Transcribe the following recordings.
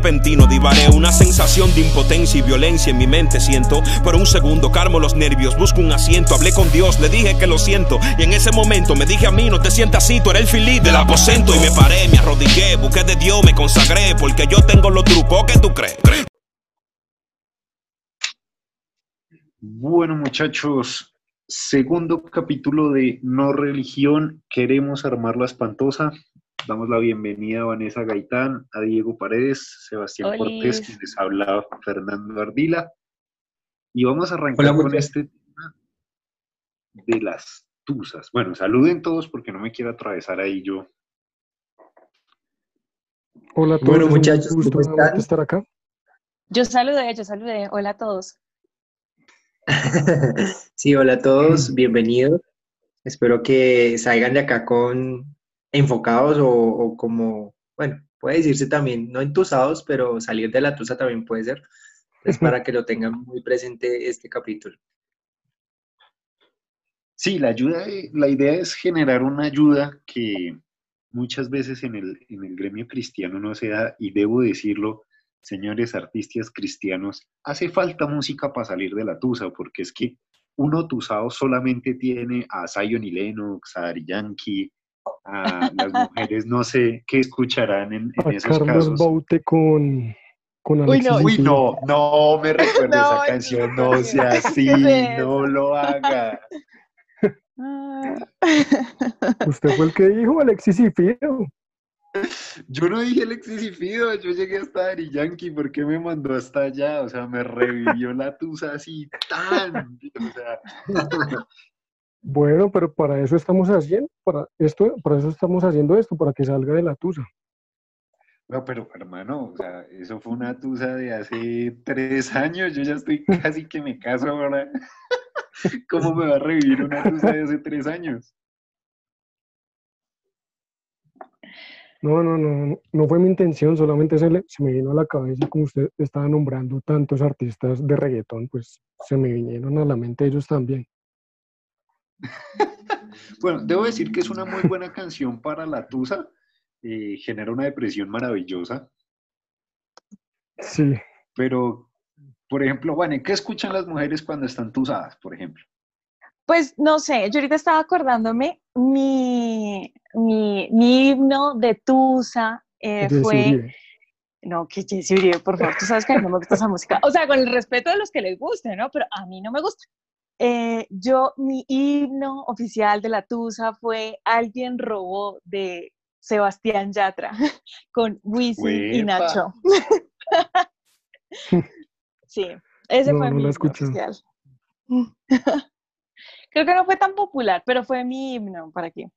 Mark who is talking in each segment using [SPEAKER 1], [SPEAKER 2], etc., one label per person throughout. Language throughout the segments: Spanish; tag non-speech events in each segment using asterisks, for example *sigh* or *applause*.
[SPEAKER 1] repentino divaré, una sensación de impotencia y violencia en mi mente siento. Por un segundo calmo los nervios, busco un asiento, hablé con Dios, le dije que lo siento. Y en ese momento me dije a mí, no te sientas así, tú eres el feliz del aposento. Y me paré, me arrodillé, busqué de Dios, me consagré, porque yo tengo los trucos que tú crees.
[SPEAKER 2] Bueno, muchachos, segundo capítulo de No Religión, queremos armar la espantosa. Damos la bienvenida a Vanessa Gaitán, a Diego Paredes, Sebastián Cortés, quien les habla Fernando Ardila. Y vamos a arrancar con este tema de las tuzas. Bueno, saluden todos porque no me quiero atravesar ahí yo.
[SPEAKER 3] Hola a todos.
[SPEAKER 4] Bueno, muchachos, ¿cómo están?
[SPEAKER 3] estar acá.
[SPEAKER 5] Yo saludé, yo saludé. Hola a todos. *laughs*
[SPEAKER 4] sí, hola a todos, bienvenidos. Espero que salgan de acá con enfocados o, como, bueno, puede decirse también, no entusados, pero salir de la tusa también puede ser. Es para que lo tengan muy presente este capítulo.
[SPEAKER 2] Sí, la ayuda, la idea es generar una ayuda que muchas veces en el, en el gremio cristiano no se da, y debo decirlo, señores artistas cristianos, hace falta música para salir de la tusa, porque es que uno tusado solamente tiene a Zion y Lennox, a Ari Yankee, a las mujeres, no sé qué escucharán en, en
[SPEAKER 3] a
[SPEAKER 2] esos
[SPEAKER 3] Carlos
[SPEAKER 2] casos.
[SPEAKER 3] Baute con, con
[SPEAKER 5] Uy,
[SPEAKER 3] Alexis
[SPEAKER 5] no.
[SPEAKER 2] Uy, no, no me recuerde
[SPEAKER 5] No,
[SPEAKER 2] esa canción,
[SPEAKER 5] no,
[SPEAKER 2] sea así,
[SPEAKER 5] ¿qué es
[SPEAKER 2] no lo haga.
[SPEAKER 5] Ah.
[SPEAKER 3] Usted fue el que dijo Alexis y Fido.
[SPEAKER 2] Yo no dije Alexis y Fido, yo llegué hasta Ari Yankee, ¿por qué me mandó hasta allá? O sea, me revivió la tusa así tan, o sea,
[SPEAKER 3] Bueno, pero para eso estamos haciendo, para esto, para eso estamos haciendo esto, para que salga de la tusa.
[SPEAKER 2] no, pero hermano, o sea, eso fue una tusa de hace tres años, yo ya estoy *laughs* casi que me caso ahora. *laughs* ¿Cómo me va a revivir una tusa de hace tres años?
[SPEAKER 3] No, no, no, no fue mi intención, solamente se, le- se me vino a la cabeza como usted estaba nombrando tantos artistas de reggaetón, pues se me vinieron a la mente ellos también. *laughs*
[SPEAKER 2] Bueno, debo decir que es una muy buena canción para la tusa, eh, genera una depresión maravillosa,
[SPEAKER 3] Sí,
[SPEAKER 2] pero, por ejemplo, bueno, ¿qué escuchan las mujeres cuando están tusadas, por ejemplo?
[SPEAKER 5] Pues no sé, yo ahorita estaba acordándome, mi, mi, mi himno de Tusa eh, fue...
[SPEAKER 3] Uribe.
[SPEAKER 5] No, que Jessy Uribe, por favor, tú sabes que a mí no me gusta esa música. O sea, con el respeto de los que les guste, ¿no? Pero a mí no me gusta. Eh, yo, mi himno oficial de la Tusa fue Alguien robó de Sebastián Yatra *laughs* con Wisin y. Nacho. *laughs* *laughs* sí, ese
[SPEAKER 3] No,
[SPEAKER 5] fue
[SPEAKER 3] no
[SPEAKER 5] mi himno oficial. Creo que no fue tan popular, pero fue mi himno, ¿para qué?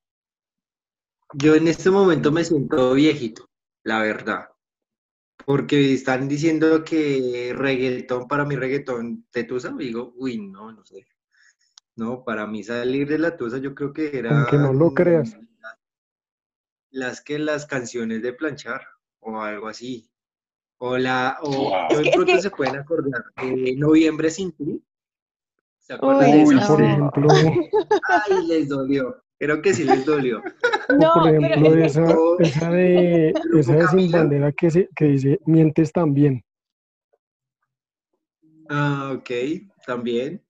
[SPEAKER 4] Yo en este momento me siento viejito, la verdad. Porque están diciendo que reggaetón, para mí reggaetón de Tusa, digo, uy, no, no sé. No, para mí salir de la Tusa yo creo que era...
[SPEAKER 3] Aunque no lo creas.
[SPEAKER 4] Las que las canciones de planchar o algo así. O la, o
[SPEAKER 2] Wow.
[SPEAKER 4] yo
[SPEAKER 5] Es que- es
[SPEAKER 4] pronto
[SPEAKER 5] que-
[SPEAKER 4] se pueden acordar de Noviembre sin ti. ¿Se acuerdan
[SPEAKER 5] Uy,
[SPEAKER 4] de esa?
[SPEAKER 3] Por ejemplo,
[SPEAKER 4] Ay, les dolió. Creo que sí les dolió. *laughs*
[SPEAKER 5] No,
[SPEAKER 3] por ejemplo esa, esa de, *laughs* esa de Sin. Bandera que, se, que dice mientes también.
[SPEAKER 4] Ah, ok, también.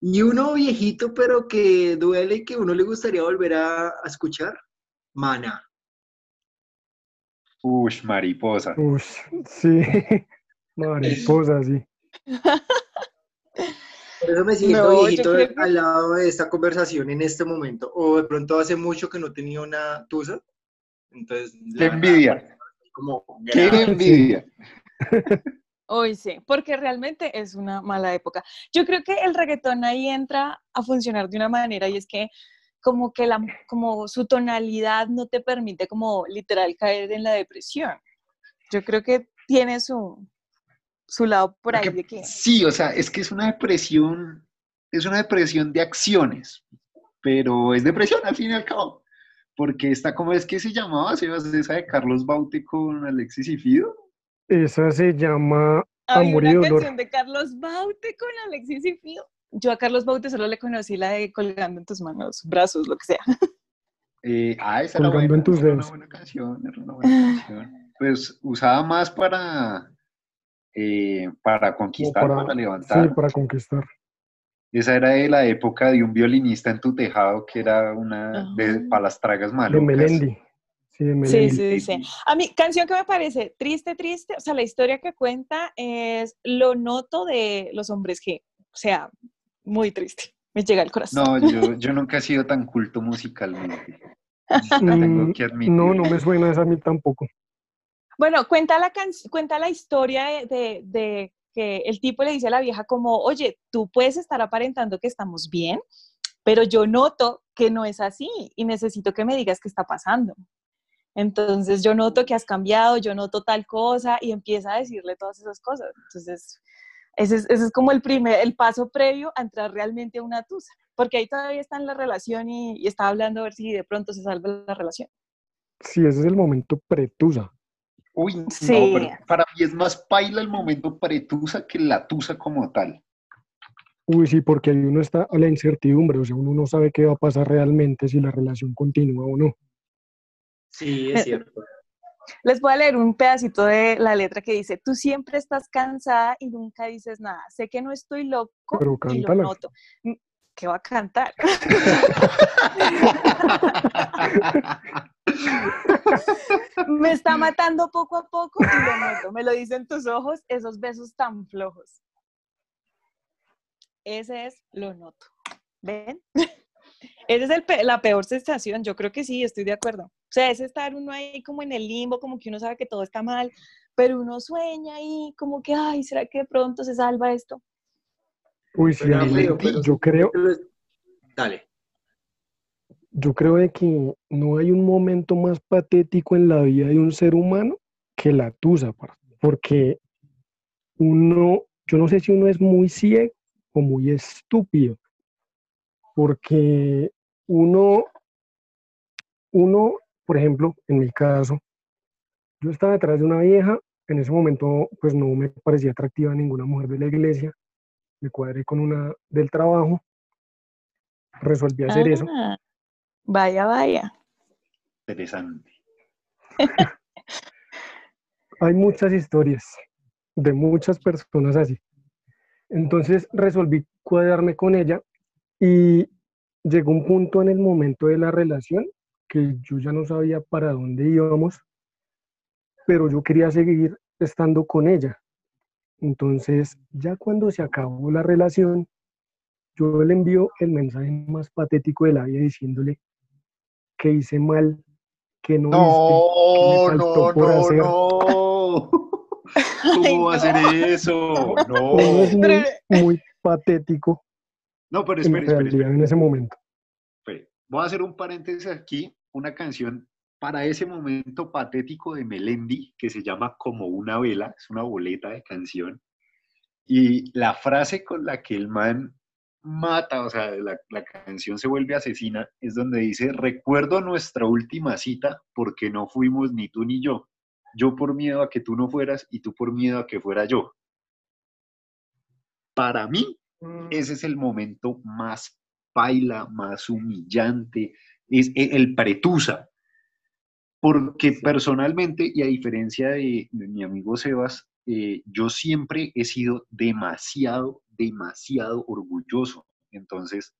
[SPEAKER 4] Y uno viejito, pero que duele y que uno le gustaría volver a, a escuchar. Mana.
[SPEAKER 2] Ush, mariposa.
[SPEAKER 3] Uy, sí, *laughs* mariposa, sí. *laughs*
[SPEAKER 4] Por eso me siento
[SPEAKER 5] No,
[SPEAKER 4] viejito
[SPEAKER 5] que-
[SPEAKER 4] al lado de esta conversación en este momento. O de pronto hace mucho que no tenía una tusa. Entonces,
[SPEAKER 2] ¡Qué
[SPEAKER 4] la verdad,
[SPEAKER 2] envidia!
[SPEAKER 4] como
[SPEAKER 2] ¡Qué envidia! *laughs*
[SPEAKER 5] Hoy sí, porque realmente es una mala época. Yo creo que el reggaetón ahí entra a funcionar de una manera y es que como que la, como su tonalidad no te permite como literal caer en la depresión. Yo creo que tiene su, su lado por ahí
[SPEAKER 2] Porque-
[SPEAKER 5] de que...
[SPEAKER 2] Sí, o sea, es que es una depresión, es una depresión de acciones, pero es depresión al fin y al cabo. Porque está, ¿cómo es que se llamaba? Sebas, esa de Carlos Baute con Alexis y Fido.
[SPEAKER 3] Esa se llama Amor y
[SPEAKER 5] una
[SPEAKER 3] Dolor.
[SPEAKER 5] canción de Carlos Baute con Alexis y. Yo a Carlos Baute solo le conocí la de Colgando en tus manos, brazos, lo que sea.
[SPEAKER 2] Eh, ah, esa era
[SPEAKER 3] Colgando
[SPEAKER 2] buena,
[SPEAKER 3] en tus
[SPEAKER 2] esa era
[SPEAKER 3] dedos.
[SPEAKER 2] una buena canción, era una buena canción. Pues usaba más para, eh, para conquistar, para, levantar.
[SPEAKER 3] Sí, para conquistar.
[SPEAKER 2] Esa era de la época de un violinista en tu tejado que era una de, para las tragas malucas.
[SPEAKER 3] De Melendi.
[SPEAKER 5] Sí, sí, sí, A mí, canción que me parece triste, triste, o sea, la historia que cuenta es lo noto de los hombres G. O sea, muy triste. Me llega al corazón.
[SPEAKER 2] No, yo, *laughs* yo nunca he sido tan culto musicalmente. *laughs*
[SPEAKER 3] Tengo que admitir. No, no me suena esa a mí tampoco.
[SPEAKER 5] Bueno, cuenta la, cuenta la historia de, de que el tipo le dice a la vieja como, oye, tú puedes estar aparentando que estamos bien, pero yo noto que no es así y necesito que me digas qué está pasando. Entonces yo noto que has cambiado, yo noto tal cosa y empieza a decirle todas esas cosas. Entonces, ese es, como el primer, el paso previo a entrar realmente a una tusa, porque ahí todavía está en la relación y, está hablando a ver si de pronto se salva la relación.
[SPEAKER 3] Sí, ese es el momento pretusa.
[SPEAKER 2] Uy, sí. no, para mí es más paila el momento pretusa que la tusa como tal.
[SPEAKER 3] Uy, sí, porque ahí uno está a la incertidumbre, o sea, uno no sabe qué va a pasar realmente si la relación continúa o no.
[SPEAKER 4] Sí, es cierto.
[SPEAKER 5] Les voy a leer un pedacito de la letra que dice, tú siempre estás cansada y nunca dices nada. Sé que no estoy loco
[SPEAKER 3] Pero
[SPEAKER 5] y lo noto. Mm, ¿Qué va a cantar? *laughs* me está matando poco a poco y lo noto. Me lo dicen tus ojos, esos besos tan flojos. Ese es lo noto. ¿Ven? Esa es la peor sensación, yo creo que sí, estoy de acuerdo. O sea, es estar uno ahí como en el limbo, como que uno sabe que todo está mal, pero uno sueña ahí como que, ay, ¿será que de pronto se salva esto?
[SPEAKER 3] Uy, sí, yo creo...
[SPEAKER 4] Dale.
[SPEAKER 3] Yo creo de que no hay un momento más patético en la vida de un ser humano que la tusa, porque uno, yo no sé si uno es muy ciego o muy estúpido, porque uno, uno, por ejemplo, en mi caso, yo estaba detrás de una vieja, en ese momento pues no me parecía atractiva ninguna mujer de la iglesia, me cuadré con una del trabajo, resolví hacer eso. Ah,
[SPEAKER 5] vaya, vaya.
[SPEAKER 2] Interesante. *laughs*
[SPEAKER 3] Hay muchas historias de muchas personas así. Entonces resolví cuadrarme con ella y llegó un punto en el momento de la relación que yo ya no sabía para dónde íbamos, pero yo quería seguir estando con ella. Entonces, ya cuando se acabó la relación, yo le envío el mensaje más patético de la vida diciéndole que hice mal, que no,
[SPEAKER 2] no no, no, No. *laughs* ¿Cómo va a ser eso? No.
[SPEAKER 3] es muy patético,
[SPEAKER 2] no, pero espere, espere,
[SPEAKER 3] En ese momento.
[SPEAKER 2] Voy a hacer un paréntesis aquí, una canción para ese momento patético de Melendi que se llama Como una vela, es una boleta de canción. Y la frase con la que el man mata, o sea, la, la, canción se vuelve asesina, es donde dice, recuerdo nuestra última cita porque no fuimos ni tú ni yo. Yo por miedo a que tú no fueras y tú por miedo a que fuera yo. Para mí. Ese es el momento más baila, más humillante, es e, el pretusa. Porque personalmente, y a diferencia de, mi amigo Sebas, eh, yo siempre he sido demasiado, demasiado orgulloso. Entonces,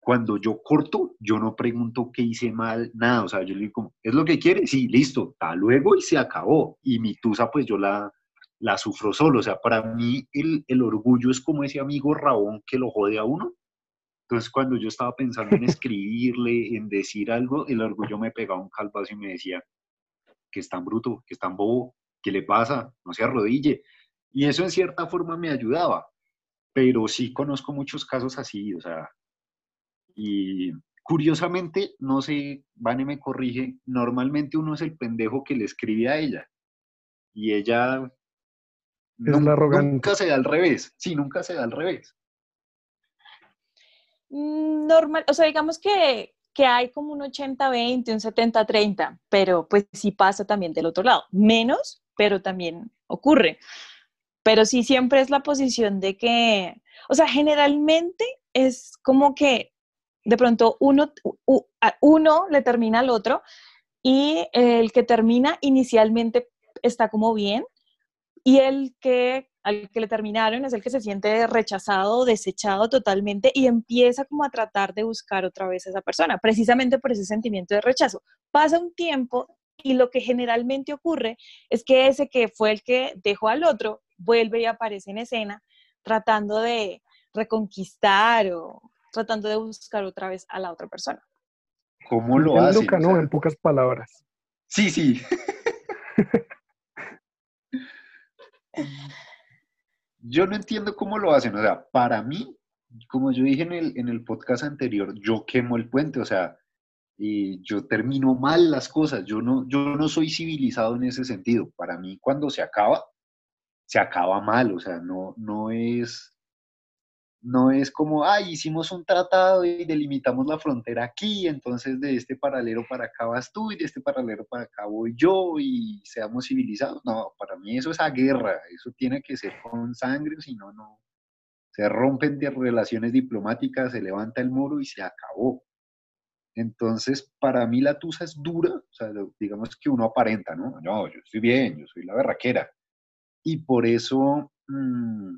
[SPEAKER 2] cuando yo corto, yo no pregunto qué hice mal, nada. O sea, yo le digo, ¿es lo que quiere? Sí, listo, está luego y se acabó. Y mi tusa, pues yo la, la sufro solo. O sea, para mí el, orgullo es como ese amigo rabón que lo jode a uno. Entonces, cuando yo estaba pensando en *laughs* escribirle, en decir algo, el orgullo me pegaba un calvazo y me decía que es tan bruto, que es tan bobo, ¿qué le pasa? No se arrodille. Y eso en cierta forma me ayudaba. Pero sí conozco muchos casos así, o sea, y curiosamente, no sé, Vane me corrige, normalmente uno es el pendejo que le escribe a ella. Y ella Nunca se da al revés. Sí, nunca se da al revés.
[SPEAKER 5] Mm, normal, o sea, digamos que, que hay como un 80-20, un 70-30, pero pues sí pasa también del otro lado. Menos, pero también ocurre. Pero sí siempre es la posición de que, o sea, generalmente es como que de pronto uno, uno le termina al otro y el que termina inicialmente está como bien y el que al que le terminaron es el que se siente rechazado, desechado totalmente y empieza como a tratar de buscar otra vez a esa persona, precisamente por ese sentimiento de rechazo. Pasa un tiempo y lo que generalmente ocurre es que ese que fue el que dejó al otro vuelve y aparece en escena tratando de reconquistar o tratando de buscar otra vez a la otra persona.
[SPEAKER 2] ¿Cómo lo hace?
[SPEAKER 3] ¿no? En pocas palabras.
[SPEAKER 2] Sí, sí. *laughs* yo no entiendo cómo lo hacen. O sea, para mí, como yo dije en el, en el podcast anterior, yo quemo el puente. O sea, y yo termino mal las cosas. Yo no, yo no soy civilizado en ese sentido. Para mí, cuando se acaba, se acaba mal. O sea, no, no es no es como, ay, hicimos un tratado y delimitamos la frontera aquí, entonces de este paralelo para acá vas tú y de este paralelo para acá voy yo y seamos civilizados. No, para mí eso es a guerra, eso tiene que ser con sangre, si no, no. Se rompen de relaciones diplomáticas, se levanta el muro y se acabó. Entonces, para mí la tusa es dura, digamos que uno aparenta, ¿no? No, yo estoy bien, yo soy la berraquera. Y por eso... Mm,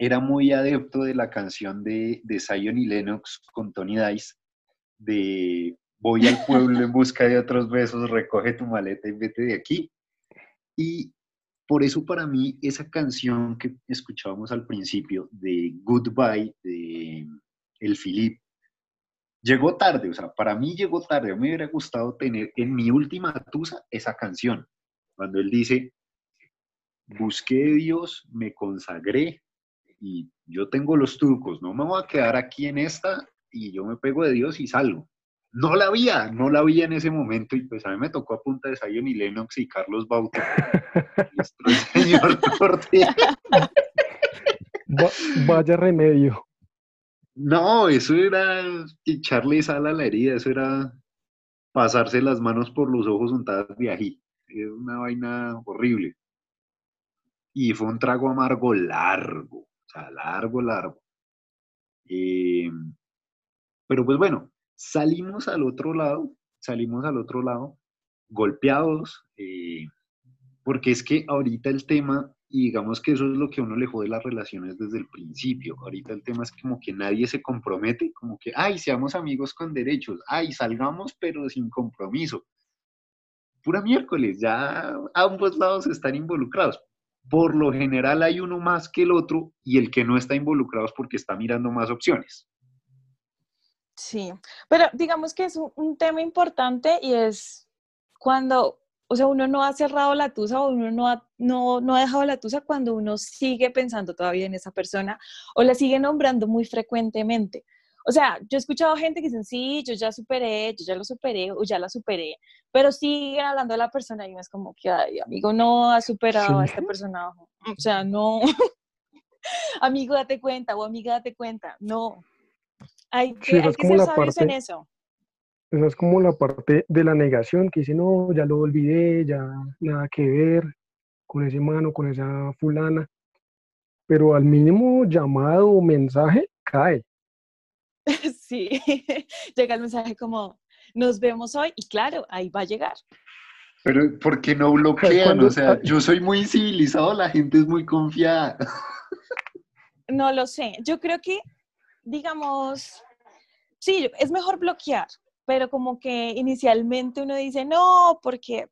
[SPEAKER 2] era muy adepto de la canción de, de Zion y Lennox con Tony Dice, de voy al pueblo en busca de otros besos, recoge tu maleta y vete de aquí. Y por eso para mí esa canción que escuchábamos al principio de Goodbye de El Philip, llegó tarde, o sea, para mí llegó tarde. Me hubiera gustado tener en mi última tusa esa canción, cuando él dice, busqué Dios, me consagré, y yo tengo los trucos, no me voy a quedar aquí en esta y yo me pego de Dios y salgo. No la había, no la había en ese momento y pues a mí me tocó a punta de Zion y Lennox y Carlos Bauta. *laughs* señor
[SPEAKER 3] vaya remedio.
[SPEAKER 2] No, eso era echarle sal a la herida, eso era pasarse las manos por los ojos untadas de ají. Era una vaina horrible. Y fue un trago amargo largo sea, largo, largo. Eh, pero pues bueno, salimos al otro lado, salimos al otro lado, golpeados, eh, porque es que ahorita el tema, y digamos que eso es lo que uno le jode las relaciones desde el principio, ahorita el tema es como que nadie se compromete, como que, ay, seamos amigos con derechos, ay, salgamos pero sin compromiso. Pura miércoles, ya ambos lados están involucrados por lo general hay uno más que el otro y el que no está involucrado es porque está mirando más opciones.
[SPEAKER 5] Sí, pero digamos que es un, tema importante y es cuando, o sea, uno no ha cerrado la tusa o uno no ha, no, no ha dejado la tusa cuando uno sigue pensando todavía en esa persona o la sigue nombrando muy frecuentemente. O sea, yo he escuchado gente que dicen, sí, yo ya superé, yo ya lo superé o ya la superé, pero siguen hablando de la persona y es como que, ay, amigo, no ha superado a este personaje. O sea, no. *laughs* amigo, date cuenta o amiga, date cuenta. No. Hay que, hay que ser sabios en eso.
[SPEAKER 3] Esa es como la parte de la negación, que dice, no, ya lo olvidé, ya nada que ver con ese mano, con esa fulana. Pero al mínimo llamado o mensaje, cae. *laughs*
[SPEAKER 5] Sí, *laughs* llega el mensaje como, nos vemos hoy y claro, ahí va a llegar.
[SPEAKER 2] Pero ¿por qué no bloquean? O sea, yo soy muy civilizado, la gente es muy confiada. *laughs*
[SPEAKER 5] No lo sé, yo creo que, digamos, sí, es mejor bloquear, pero como que inicialmente uno dice, no, porque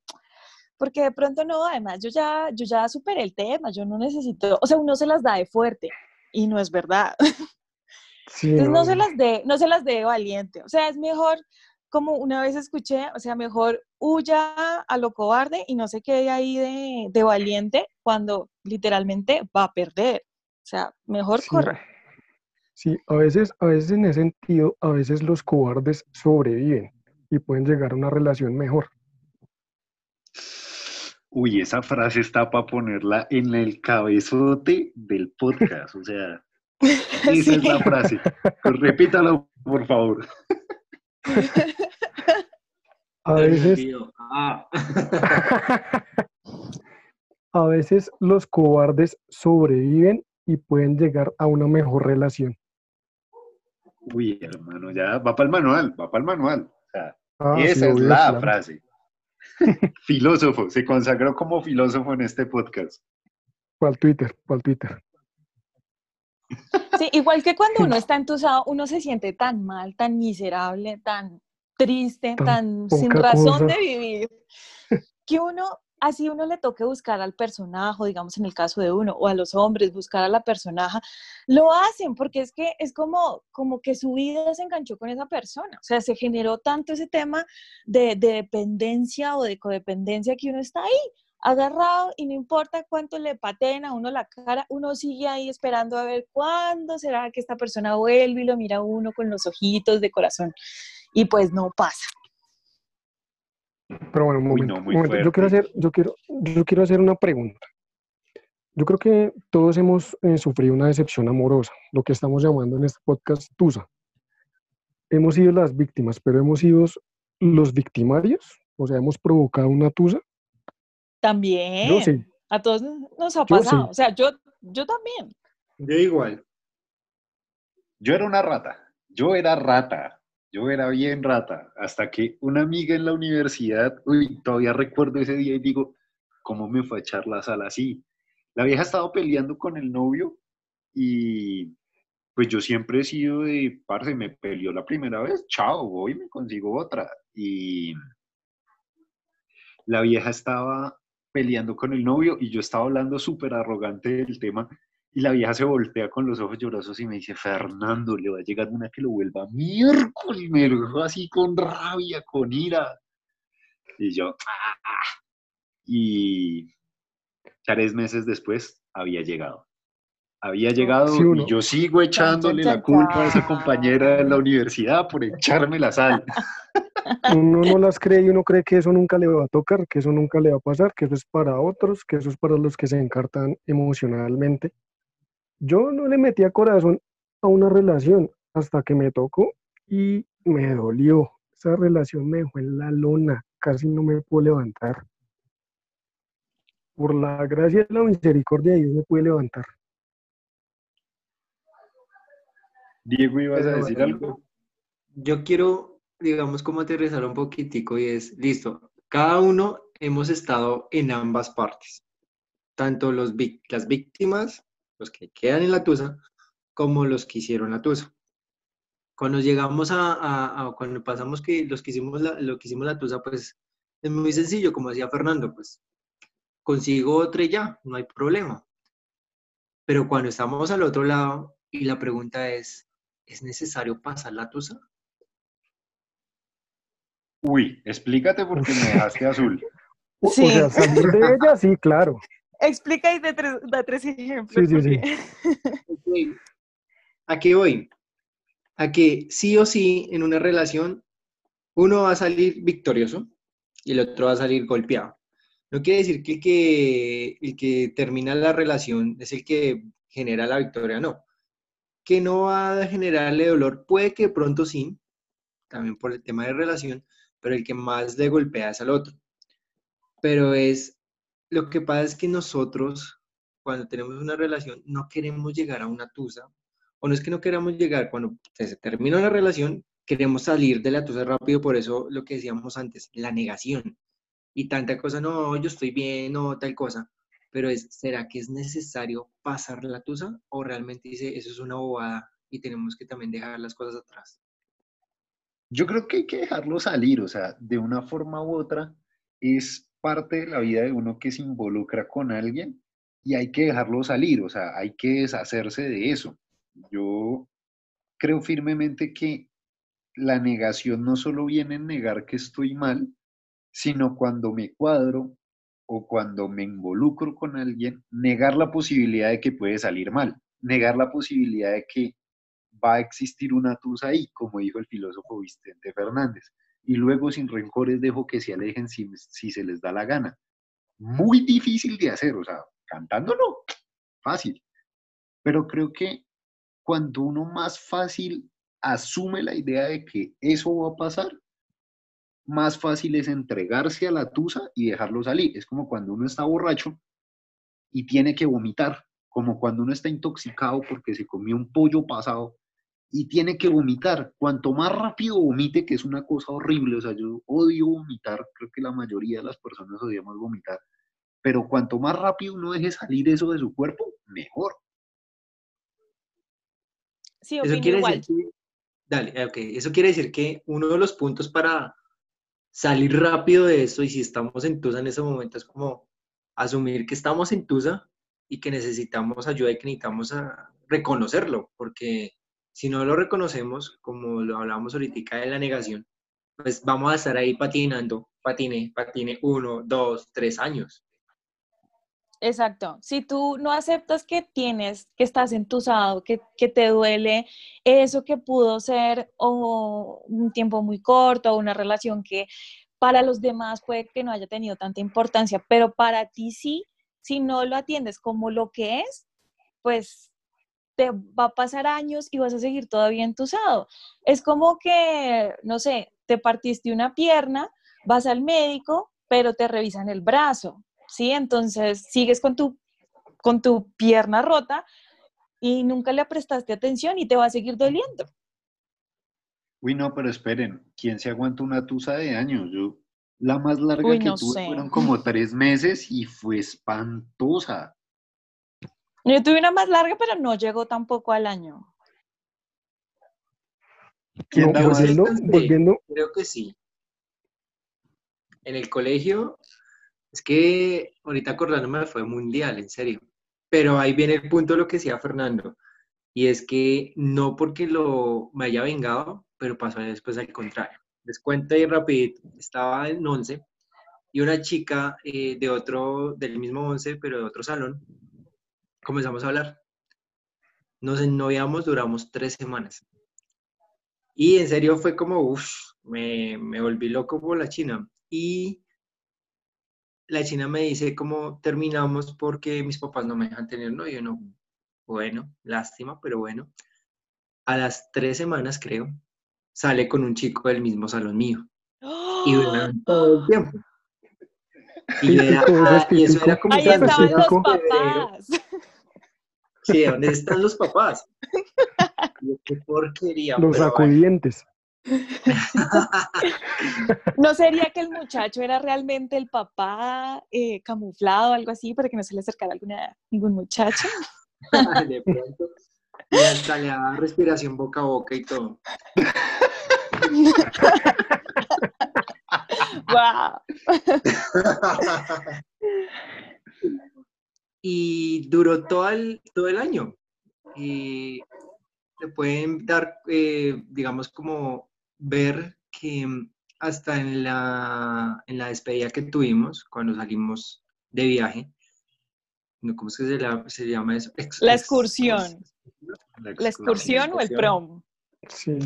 [SPEAKER 5] porque de pronto no, además yo ya, yo ya superé el tema, yo no necesito, o sea, uno se las da de fuerte y no es verdad. Entonces no. se las dé, no se las dé valiente. O sea, es mejor, como una vez escuché, o sea, mejor huya a lo cobarde y no se quede ahí de, valiente cuando literalmente va a perder. O sea, mejor corre.
[SPEAKER 3] Sí, a veces, a veces en ese sentido, a veces los cobardes sobreviven y pueden llegar a una relación mejor.
[SPEAKER 2] Uy, esa frase está para ponerla en el cabezote del podcast. O sea, *laughs* esa es la frase. Pues repítalo, por favor.
[SPEAKER 3] A veces, ah. *laughs* a veces los cobardes sobreviven y pueden llegar a una mejor relación.
[SPEAKER 2] Uy, hermano, ya va para el manual, va para el manual. Ah, esa es la frase. *laughs* filósofo, se consagró como filósofo en este podcast.
[SPEAKER 3] ¿Cuál Twitter? ¿Cuál Twitter?
[SPEAKER 5] Sí, igual que cuando uno *laughs* está entusado, uno se siente tan mal, tan miserable, tan triste,
[SPEAKER 3] Tan
[SPEAKER 5] tan, sin razón
[SPEAKER 3] cosa.
[SPEAKER 5] de vivir, *laughs* que uno, así uno le toque buscar al personaje, digamos en el caso de uno, o a los hombres, buscar a la personaje, lo hacen porque es que es como, como que su vida se enganchó con esa persona, o sea, se generó tanto ese tema de, de dependencia o de codependencia que uno está ahí agarrado y no importa cuánto le pateen a uno la cara, uno sigue ahí esperando a ver cuándo será que esta persona vuelve y lo mira uno con los ojitos de corazón. Y pues no pasa.
[SPEAKER 3] Pero bueno, un
[SPEAKER 2] Uy,
[SPEAKER 3] momento.
[SPEAKER 2] no,
[SPEAKER 3] un
[SPEAKER 2] muy
[SPEAKER 3] momento. Yo quiero hacer, yo quiero, yo quiero hacer una pregunta. Yo creo que todos hemos eh, sufrido una decepción amorosa, lo que estamos llamando en este podcast Tusa. Hemos sido las víctimas, pero hemos sido los victimarios, o sea, hemos provocado una tusa.
[SPEAKER 5] También.
[SPEAKER 3] Yo sí.
[SPEAKER 5] A todos nos ha
[SPEAKER 3] Yo
[SPEAKER 5] pasado.
[SPEAKER 3] sí.
[SPEAKER 5] O sea, yo, yo también.
[SPEAKER 4] Yo igual.
[SPEAKER 2] Yo era una rata, yo era rata, yo era bien rata, hasta que una amiga en la universidad, uy, todavía recuerdo ese día y digo, ¿cómo me fue a echar la sala así? La vieja estaba peleando con el novio y pues yo siempre he sido de, parce, me peleó la primera vez, chao, voy y me consigo otra. Y la vieja estaba peleando con el novio y yo estaba hablando súper arrogante del tema y la vieja se voltea con los ojos llorosos y me dice, Fernando, le va a llegar una que lo vuelva miércoles, me lo dijo así con rabia, con ira. Y yo, "Ah". y tres meses después había llegado. Había llegado
[SPEAKER 3] Sí,
[SPEAKER 2] y yo sigo echándole la culpa a esa compañera de la universidad por echarme la sal. *laughs*
[SPEAKER 3] Uno no las cree y uno cree que eso nunca le va a tocar, que eso nunca le va a pasar, que eso es para otros, que eso es para los que se encartan emocionalmente. Yo no le metía corazón a una relación hasta que me tocó y me dolió. Esa relación me dejó en la lona, casi no me puedo levantar. Por la gracia y la misericordia de Dios me pude levantar.
[SPEAKER 2] Diego, ¿ibas a decir algo?
[SPEAKER 4] Yo quiero, digamos, como aterrizar un poquitico y es, listo, cada uno hemos estado en ambas partes, tanto los, las víctimas, los que quedan en la tusa, como los que hicieron la tusa. Cuando llegamos a, a- a- cuando pasamos que los que hicimos la, lo que hicimos la tusa, pues es muy sencillo, como decía Fernando, pues consigo otra y ya, no hay problema. Pero cuando estamos al otro lado y la pregunta es, ¿es necesario pasar la tusa?
[SPEAKER 2] Uy, explícate porque me dejaste azul. *laughs*
[SPEAKER 3] O, o
[SPEAKER 5] Sí.
[SPEAKER 3] sea, salir de ella, sí, claro.
[SPEAKER 5] Explica y de tres, da tres ejemplos.
[SPEAKER 3] Sí, sí, sí. *laughs*
[SPEAKER 4] ¿A qué voy? A que sí o sí en una relación uno va a salir victorioso y el otro va a salir golpeado. No quiere decir que el que, el que termina la relación es el que genera la victoria, no. Que no va a generarle dolor, puede que de pronto sí, también por el tema de relación, pero el que más le golpea es al otro. Pero es, lo que pasa es que nosotros, cuando tenemos una relación, no queremos llegar a una tusa, o no es que no queramos llegar, cuando se termina una relación, queremos salir de la tusa rápido, por eso lo que decíamos antes, la negación. Y tanta cosa, no, yo estoy bien, no, tal cosa. Pero es, ¿será que es necesario pasar la tusa? ¿O realmente dice, eso es una bobada y tenemos que también dejar las cosas atrás?
[SPEAKER 2] Yo creo que hay que dejarlo salir, o sea, de una forma u otra es parte de la vida de uno que se involucra con alguien y hay que dejarlo salir, o sea, hay que deshacerse de eso. Yo creo firmemente que la negación no solo viene en negar que estoy mal, sino cuando me cuadro o cuando me involucro con alguien, negar la posibilidad de que puede salir mal, negar la posibilidad de que va a existir una tusa ahí, como dijo el filósofo Vicente Fernández. Y luego sin rencores dejo que se alejen si, si se les da la gana. Muy difícil de hacer, o sea, cantándolo, fácil. Pero creo que cuando uno más fácil asume la idea de que eso va a pasar, más fácil es entregarse a la tusa y dejarlo salir. Es como cuando uno está borracho y tiene que vomitar, como cuando uno está intoxicado porque se comió un pollo pasado y tiene que vomitar. Cuanto más rápido vomite, que es una cosa horrible, o sea, yo odio vomitar, creo que la mayoría de las personas odiamos vomitar, pero cuanto más rápido uno deje salir eso de su cuerpo, mejor.
[SPEAKER 5] Sí,
[SPEAKER 4] Eso quiere
[SPEAKER 5] igual.
[SPEAKER 4] decir que, dale, ok, eso quiere decir que uno de los puntos para salir rápido de eso y si estamos en Tusa en ese momento es como asumir que estamos en Tusa y que necesitamos ayuda y que necesitamos a reconocerlo, porque si no lo reconocemos, como lo hablamos ahorita de la negación, pues vamos a estar ahí patinando, patine, patine, uno, dos, tres años.
[SPEAKER 5] Exacto. Si tú no aceptas que tienes, que estás entusado, que, que te duele eso que pudo ser o un tiempo muy corto, o una relación que para los demás puede que no haya tenido tanta importancia, pero para ti sí, si no lo atiendes como lo que es, pues te va a pasar años y vas a seguir todavía entusado. Es como que, no sé, te partiste una pierna, vas al médico, pero te revisan el brazo, ¿sí? Entonces sigues con tu, con tu pierna rota y nunca le prestaste atención y te va a seguir doliendo.
[SPEAKER 2] Uy, no, pero esperen, ¿quién se aguanta una tusa de años? Yo, la más larga
[SPEAKER 5] Uy,
[SPEAKER 2] que
[SPEAKER 5] no
[SPEAKER 2] tuve
[SPEAKER 5] sé.
[SPEAKER 2] fueron como tres meses y fue espantosa.
[SPEAKER 5] Yo tuve una más larga, pero no llegó tampoco al año.
[SPEAKER 2] ¿Quién
[SPEAKER 3] No, volviendo,
[SPEAKER 4] Sí.
[SPEAKER 3] volviendo,
[SPEAKER 4] Creo que sí. En el colegio, es que ahorita acordándome fue mundial, en serio. Pero ahí viene el punto de lo que decía Fernando. Y es que no porque lo me haya vengado, pero pasó después al contrario. Les cuento ahí rapidito. Estaba en 11 y una chica eh, de otro, del mismo 11, pero de otro salón, comenzamos a hablar. Nos ennoviamos, duramos tres semanas. Y en serio fue como, uff, me, me volví loco por la China. Y la China me dice como terminamos porque mis papás no me dejan tener novio. No, bueno, lástima, pero bueno. A las tres semanas, creo, sale con un chico del mismo salón mío. Y duraron todo el tiempo. *laughs* Y, era-
[SPEAKER 3] Típico,
[SPEAKER 4] ah, y eso era
[SPEAKER 3] típico.
[SPEAKER 4] como
[SPEAKER 5] Ahí estaban los papás.
[SPEAKER 4] Sí, ¿dónde están los papás? Qué porquería.
[SPEAKER 3] los sacudientes. *laughs*
[SPEAKER 5] ¿No sería que el muchacho era realmente el papá eh, camuflado o algo así para que no se le acercara alguna, ningún muchacho? *laughs*
[SPEAKER 4] de pronto. Y hasta le daba respiración boca a boca y todo. *laughs*
[SPEAKER 5] ¡Wow!
[SPEAKER 4] Y duró todo el, todo el año. Y te pueden dar, eh, digamos, como ver que hasta en la, en la despedida que tuvimos, cuando salimos de viaje, no, ¿cómo es que se, la- se llama eso? Ex-
[SPEAKER 5] La
[SPEAKER 4] ex-
[SPEAKER 5] excursión. ¿La excursión o el prom?
[SPEAKER 3] Sí.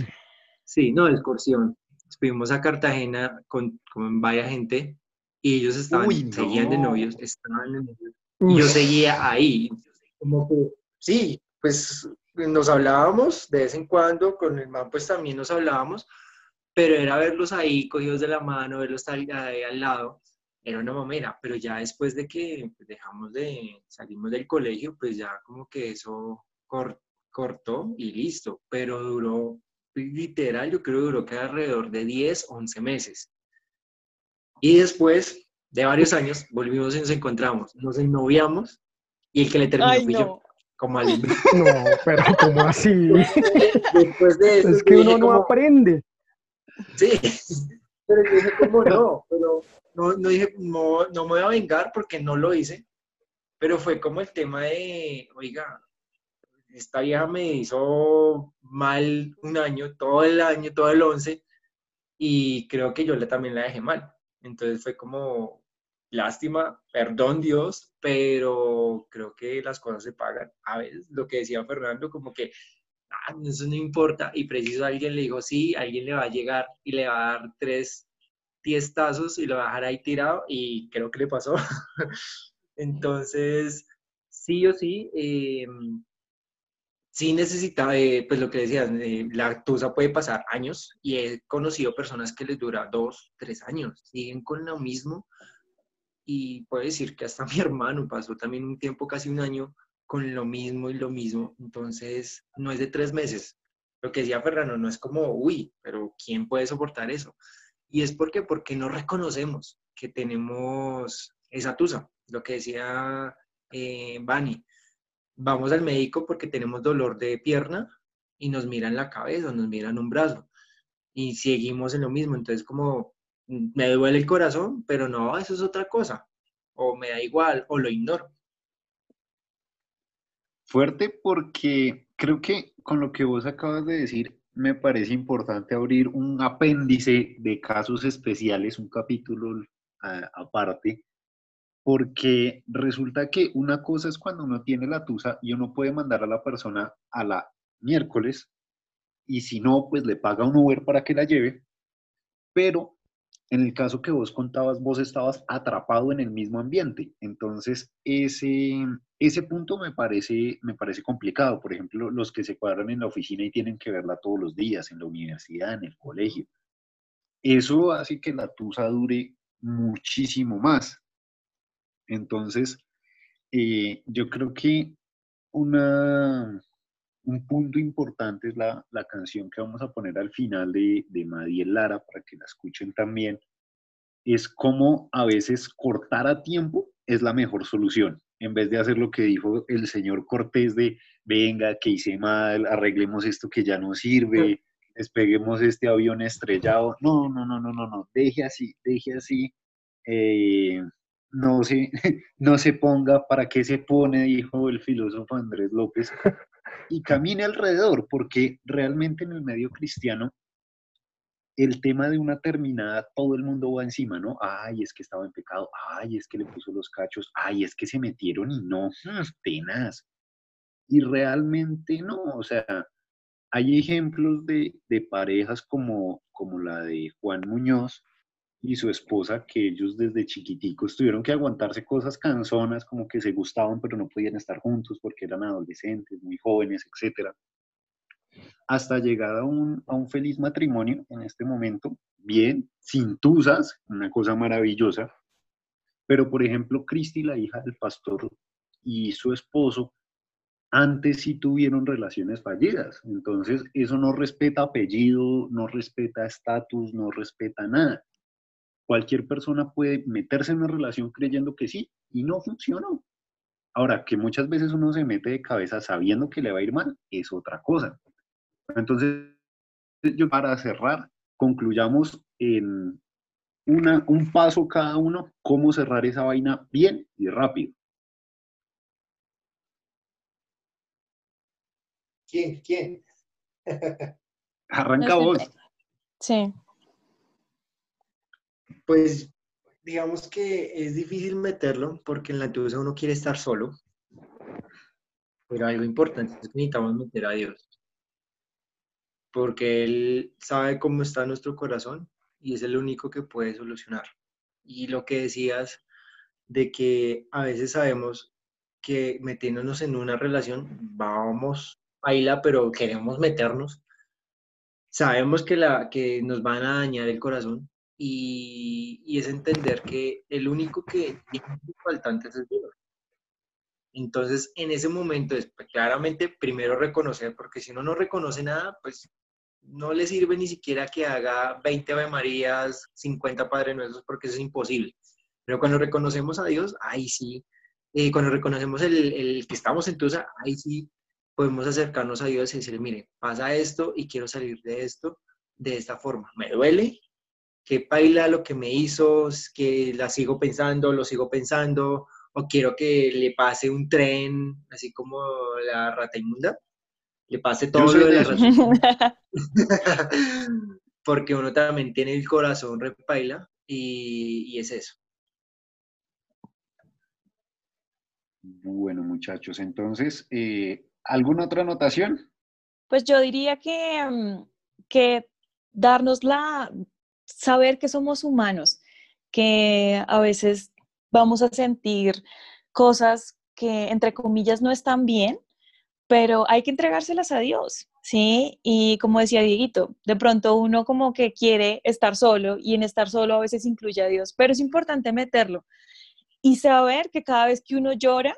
[SPEAKER 4] Sí, no, excursión. Fuimos a Cartagena con, con varias gente y ellos estaban,
[SPEAKER 2] Uy, no.
[SPEAKER 4] seguían de novios, estaban de novios.
[SPEAKER 3] Uf,
[SPEAKER 4] yo seguía ahí. Como que, sí, pues nos hablábamos de vez en cuando, con el man pues también nos hablábamos, pero era verlos ahí cogidos de la mano, verlos ahí, al lado, era una mamera, pero ya después de que dejamos de, salimos del colegio, pues ya como que eso cor- cortó y listo, pero duró, literal, yo creo que duró que alrededor de 10, 11 meses. Y después de varios años volvimos y nos encontramos, nos ennoviamos y el que le terminó
[SPEAKER 5] Ay,
[SPEAKER 4] fui yo,
[SPEAKER 5] no.
[SPEAKER 4] como al *laughs*
[SPEAKER 3] No, pero ¿cómo así?
[SPEAKER 4] Después de eso,
[SPEAKER 3] Es que uno no
[SPEAKER 4] como,
[SPEAKER 3] aprende.
[SPEAKER 4] Sí, pero yo dije, ¿cómo no? Pero no, no dije, no, no me voy a vengar porque no lo hice. Pero fue como el tema de, oiga, esta vieja me hizo mal un año, todo el año, todo el 11, y creo que yo le, también la dejé mal. Entonces fue como, lástima, perdón Dios, pero creo que las cosas se pagan. A veces, lo que decía Fernando, como que ah, eso no importa. Y preciso alguien le dijo, sí, alguien le va a llegar y le va a dar tres tiestazos y lo va a dejar ahí tirado y creo que le pasó. *laughs* Entonces, sí o sí, eh, sí necesita, eh, pues lo que decías, eh, la tusa puede pasar años y he conocido personas que les dura dos, tres años, siguen con lo mismo y puedo decir que hasta *laughs* mi hermano pasó también un tiempo, casi un año, con lo mismo y lo mismo. Entonces, no es de tres meses, lo que decía Ferrano, no es como, uy, pero ¿quién puede soportar eso? Y es porque, porque no reconocemos que tenemos esa tusa, lo que decía eh, Bani. Vamos al médico porque tenemos dolor de pierna y nos miran la cabeza, nos miran un brazo y seguimos en lo mismo. Entonces, como me duele el corazón, pero no, eso es otra cosa, o me da igual, o lo ignoro.
[SPEAKER 2] Fuerte porque creo que con lo que vos acabas de decir, me parece importante abrir un apéndice de casos especiales, un capítulo aparte, porque resulta que una cosa es cuando uno tiene la tusa y uno puede mandar a la persona a la miércoles y si no, pues le paga un Uber para que la lleve, pero en el caso que vos contabas, vos estabas atrapado en el mismo ambiente. Entonces, ese, ese punto me parece, me parece complicado. Por ejemplo, los que se cuadran en la oficina y tienen que verla todos los días, en la universidad, en el colegio. Eso hace que la tusa dure muchísimo más. Entonces, eh, yo creo que una, un punto importante es la, canción que vamos a poner al final de, de Madiel Lara para que la escuchen también. Es como a veces cortar a tiempo es la mejor solución, en vez de hacer lo que dijo el señor Cortés de, venga, que hice mal, arreglemos esto que ya no sirve, despeguemos este avión estrellado. No, no, no, no, no, no, deje así, deje así. Eh, no se, *laughs* no se ponga, ¿para qué se pone? Dijo el filósofo Andrés López y camine alrededor, porque realmente en el medio cristiano el tema de una terminada, todo el mundo va encima, ¿no? Ay, es que estaba en pecado, ay, es que le puso los cachos, ay, es que se metieron y no, tenaz. Y realmente no, o sea, hay ejemplos de, de parejas como, como la de Juan Muñoz, y su esposa, que ellos desde chiquiticos tuvieron que aguantarse cosas canzonas, como que se gustaban, pero no podían estar juntos porque eran adolescentes, muy jóvenes, etc. Hasta llegar a un, a un feliz matrimonio en este momento, bien, sin tusas, una cosa maravillosa. Pero, por ejemplo, Cristi, la hija del pastor, y su esposo, antes sí tuvieron relaciones fallidas. Entonces, eso no respeta apellido, no respeta estatus, no respeta nada cualquier persona puede meterse en una relación creyendo que sí y no funcionó. Ahora, que muchas veces uno se mete de cabeza sabiendo que le va a ir mal, es otra cosa. Entonces, yo para cerrar, concluyamos en una, un paso cada uno, cómo cerrar esa vaina bien y rápido.
[SPEAKER 4] ¿Quién? ¿Quién?
[SPEAKER 2] Arranca vos.
[SPEAKER 5] Sí.
[SPEAKER 4] Pues digamos que es difícil meterlo porque en la tusa uno quiere estar solo, pero algo importante es que necesitamos meter a Dios, porque Él sabe cómo está nuestro corazón y es el único que puede solucionar. Y lo que decías de que a veces sabemos que metiéndonos en una relación vamos a irla, pero queremos meternos. Sabemos que, la, que nos van a dañar el corazón, y, es entender que el único que tiene faltantes es Dios. Entonces, en ese momento es pues, claramente primero reconocer, porque si uno no reconoce nada, pues no le sirve ni siquiera que haga 20 Ave Marías, 50 Padres Nuestros, porque eso es imposible. Pero cuando reconocemos a Dios, ahí sí. Eh, cuando reconocemos el, que estamos en Tusa, ahí sí podemos acercarnos a Dios y decirle, mire, pasa esto y quiero salir de esto de esta forma. Me duele, que baila lo que me hizo, que la sigo pensando, lo sigo pensando, o quiero que le pase un tren, así como la rata inmunda, le pase todo lo de la rata *laughs* *laughs* Porque uno también tiene el corazón repaila y, y es eso.
[SPEAKER 2] Bueno, muchachos, entonces, eh, ¿alguna otra anotación?
[SPEAKER 5] Pues yo diría que, mm, que darnos la, saber que somos humanos, que a veces vamos a sentir cosas que entre comillas no están bien, pero hay que entregárselas a Dios, ¿sí? Y como decía Dieguito, de pronto uno como que quiere estar solo y en estar solo a veces incluye a Dios, pero es importante meterlo y saber que cada vez que uno llora,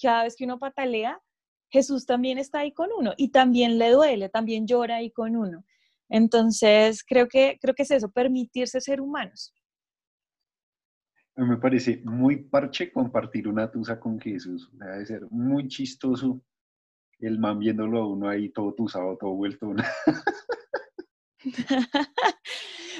[SPEAKER 5] cada vez que uno patalea, Jesús también está ahí con uno y también le duele, también llora ahí con uno. Entonces, creo que, creo que es eso, permitirse ser humanos.
[SPEAKER 2] Me parece muy parche compartir una tusa con Jesús. Debe ser muy chistoso el man viéndolo a uno ahí todo tusado, todo vuelto. *laughs*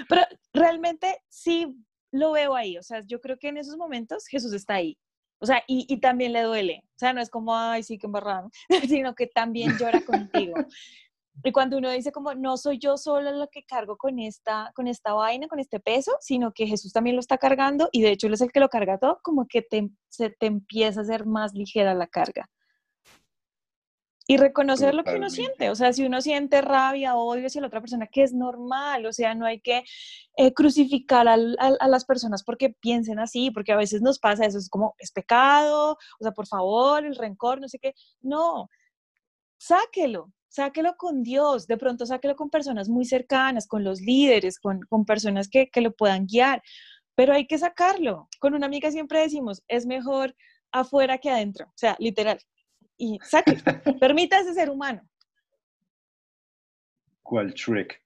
[SPEAKER 5] Pero realmente sí lo veo ahí. O sea, yo creo que en esos momentos Jesús está ahí. O sea, y, y también le duele. O sea, no es como, ay, sí, que embarrado, *laughs* sino que también llora contigo. *laughs* Y cuando uno dice como, no soy yo solo lo que cargo con esta, con esta vaina, con este peso, sino que Jesús también lo está cargando y de hecho Él es el que lo carga todo, como que te, se te empieza a hacer más ligera la carga. Y reconocer lo que uno siente, o sea, si uno siente rabia, odio hacia la otra persona, que es normal, o sea, no hay que eh, crucificar a, a, las personas porque piensen así, porque a veces nos pasa eso, es como, es pecado, o sea, por favor, el rencor, no sé qué, no, sáquelo, sáquelo con Dios, de pronto sáquelo con personas muy cercanas, con los líderes, con, con personas que, que lo puedan guiar, pero hay que sacarlo. Con una amiga siempre decimos, es mejor afuera que adentro, o sea, literal, y saque, *laughs* permítase ser humano.
[SPEAKER 2] ¿Cuál trick?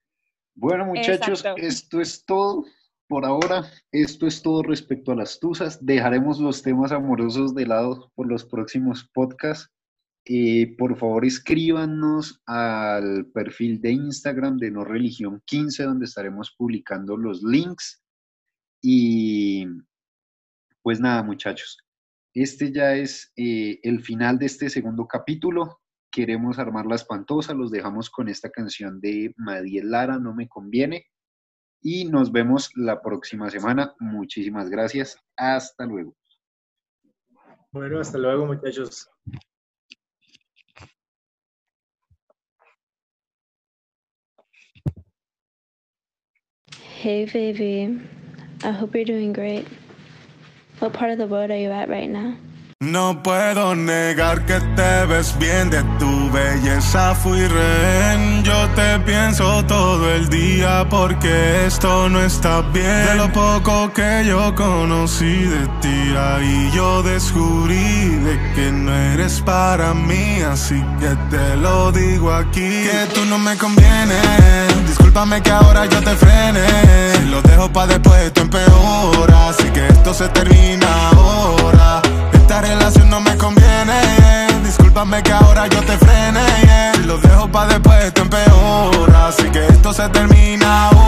[SPEAKER 2] Bueno, muchachos, Exacto. esto es todo por ahora. Esto es todo respecto a las tusas. Dejaremos los temas amorosos de lado por los próximos podcasts. Por favor, escríbanos al perfil de Instagram de No Religión 15, donde estaremos publicando los links. Y pues nada, muchachos, este ya es eh, el final de este segundo capítulo. Queremos armar la espantosa. Los dejamos con esta canción de Madiel Lara, No me conviene. Y nos vemos la próxima semana. Muchísimas gracias. Hasta luego.
[SPEAKER 4] Bueno, hasta luego, muchachos.
[SPEAKER 6] Hey, baby. I hope you're doing great. What part of the world are you at right now?
[SPEAKER 7] No puedo negar que te ves bien, de tu belleza fui rehén. Yo te pienso todo el día porque esto no está bien. De lo poco que yo conocí de ti, ahí yo descubrí de que no eres para mí, así que te lo digo aquí. Que tú no me convienes, discúlpame que ahora yo te frene. Si lo dejo pa' después esto empeora, así que esto se termina ahora. Esta relación no me conviene. Discúlpame que ahora yo te frene, yeah. si lo dejo pa' después esto empeora, así que esto se termina ahora.